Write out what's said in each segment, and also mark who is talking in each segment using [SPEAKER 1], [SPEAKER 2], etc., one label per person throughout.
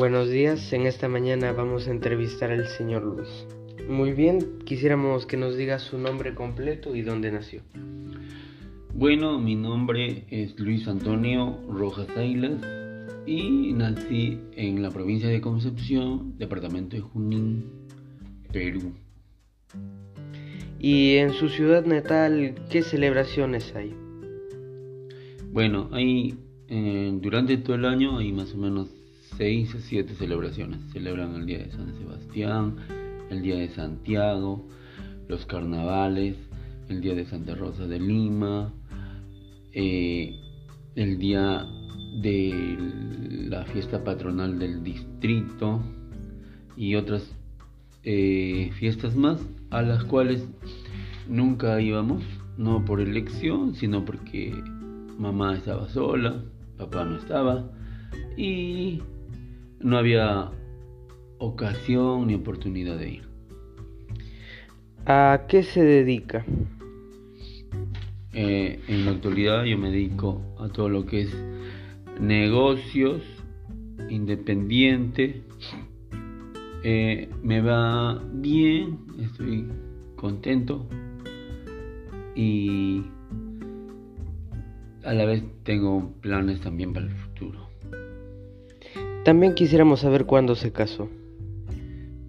[SPEAKER 1] Buenos días, en esta mañana vamos a entrevistar al señor Luis. Muy bien, quisiéramos que nos diga su nombre completo y dónde nació.
[SPEAKER 2] Bueno, mi nombre es Luis Antonio Rojas Ailas y nací en la provincia de Concepción, departamento de Junín, Perú.
[SPEAKER 1] ¿Y en su ciudad natal qué celebraciones hay?
[SPEAKER 2] Bueno, hay eh, durante todo el año hay más o menos seis o siete celebraciones. Celebran el Día de San Sebastián, el Día de Santiago, los carnavales, el Día de Santa Rosa de Lima, eh, el Día de la fiesta patronal del distrito y otras eh, fiestas más a las cuales nunca íbamos, no por elección, sino porque mamá estaba sola, papá no estaba y no había ocasión ni oportunidad de ir.
[SPEAKER 1] ¿A qué se dedica?
[SPEAKER 2] Eh, en la actualidad yo me dedico a todo lo que es negocios, independiente. Eh, me va bien, estoy contento y a la vez tengo planes también para el futuro.
[SPEAKER 1] También quisiéramos saber cuándo se casó.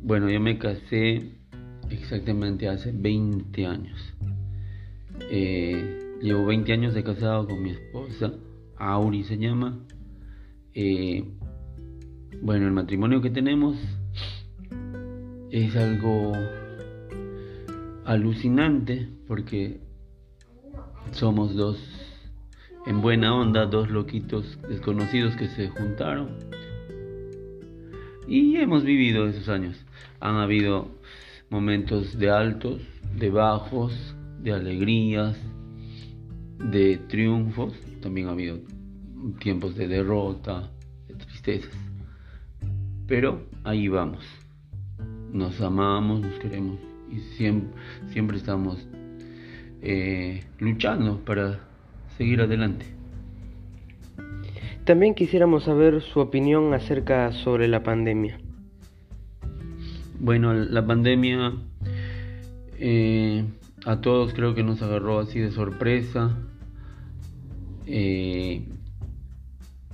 [SPEAKER 2] Bueno, yo me casé exactamente hace 20 años. Eh, llevo 20 años de casado con mi esposa, Auri se llama. Eh, bueno, el matrimonio que tenemos es algo alucinante porque somos dos en buena onda, dos loquitos desconocidos que se juntaron. Y hemos vivido esos años. Han habido momentos de altos, de bajos, de alegrías, de triunfos. También ha habido tiempos de derrota, de tristezas. Pero ahí vamos. Nos amamos, nos queremos y siempre, estamos eh, luchando para seguir adelante.
[SPEAKER 1] También quisiéramos saber su opinión acerca sobre la pandemia.
[SPEAKER 2] Bueno, la pandemia eh, a todos creo que nos agarró así de sorpresa. Eh,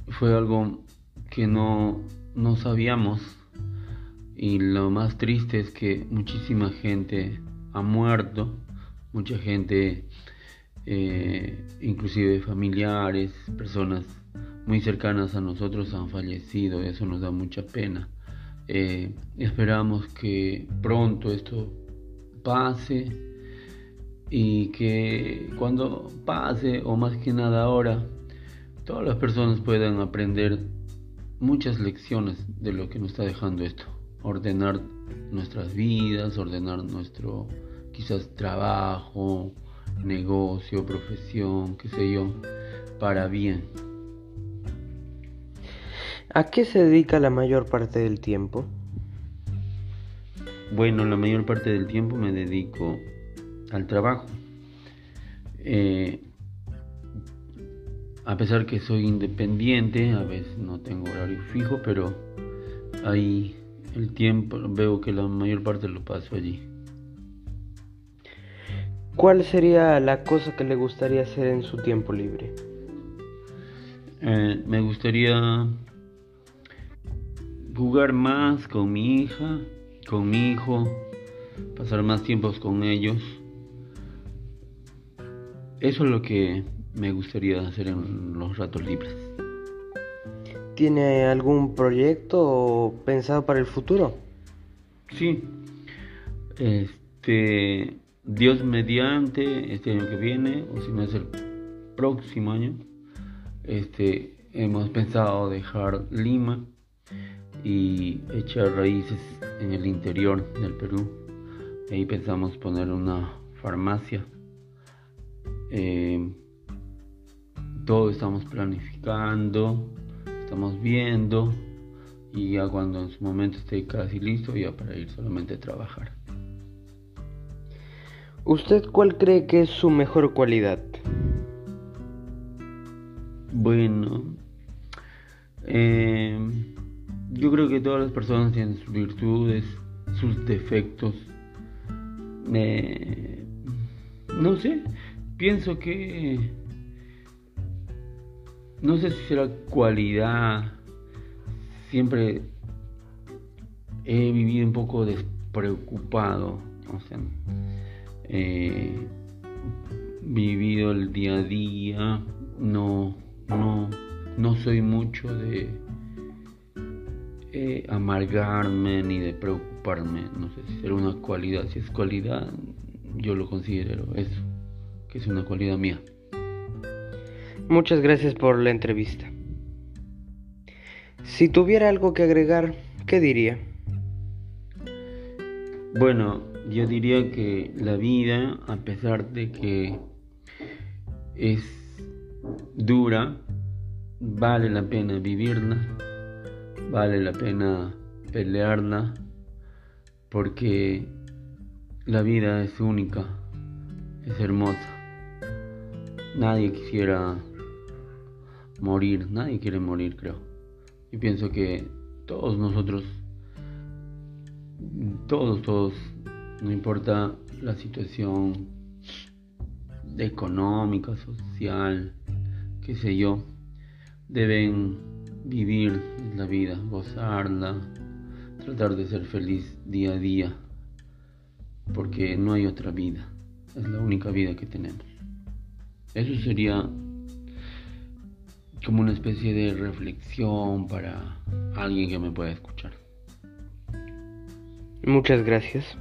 [SPEAKER 2] fue algo que no, no sabíamos y lo más triste es que muchísima gente ha muerto, mucha gente eh, inclusive familiares, personas muy cercanas a nosotros han fallecido, eso nos da mucha pena. Eh, esperamos que pronto esto pase y que cuando pase, o más que nada ahora, todas las personas puedan aprender muchas lecciones de lo que nos está dejando esto. Ordenar nuestras vidas, ordenar nuestro quizás trabajo, negocio, profesión, qué sé yo, para bien.
[SPEAKER 1] ¿A qué se dedica la mayor parte del tiempo?
[SPEAKER 2] Bueno, la mayor parte del tiempo me dedico al trabajo. Eh, a pesar que soy independiente, a veces no tengo horario fijo, pero ahí el tiempo veo que la mayor parte lo paso allí.
[SPEAKER 1] ¿Cuál sería la cosa que le gustaría hacer en su tiempo libre?
[SPEAKER 2] Eh, me gustaría jugar más con mi hija, con mi hijo, pasar más tiempos con ellos. Eso es lo que me gustaría hacer en los ratos libres.
[SPEAKER 1] ¿Tiene algún proyecto pensado para el futuro?
[SPEAKER 2] Sí. Este Dios mediante, este año que viene, o si no es el próximo año, este, hemos pensado dejar Lima y echar raíces en el interior del Perú. Ahí pensamos poner una farmacia. Eh, todo estamos planificando, estamos viendo y ya cuando en su momento esté casi listo ya para ir solamente a trabajar.
[SPEAKER 1] ¿Usted cuál cree que es su mejor cualidad?
[SPEAKER 2] Bueno, eh, yo creo que todas las personas tienen sus virtudes, sus defectos. no sé, pienso que no sé si será cualidad. Siempre he vivido un poco despreocupado. O sea, he vivido el día a día. No, no, no soy mucho de eh, amargarme ni de preocuparme. No sé si será una cualidad. Si es cualidad, yo lo considero eso, que es una cualidad mía.
[SPEAKER 1] Muchas gracias por la entrevista. Si tuviera algo que agregar, ¿qué diría?
[SPEAKER 2] Bueno, yo diría que la vida, a pesar de que es dura, vale la pena vivirla, vale la pena pelearla, porque la vida es única, es hermosa. Nadie quisiera morir, nadie quiere morir, creo. Y pienso que todos nosotros, todos, todos, no importa la situación económica, social, qué sé yo, deben vivir la vida, gozarla, tratar de ser feliz día a día, porque no hay otra vida, es la única vida que tenemos. Eso sería como una especie de reflexión para alguien que me pueda escuchar.
[SPEAKER 1] Muchas gracias.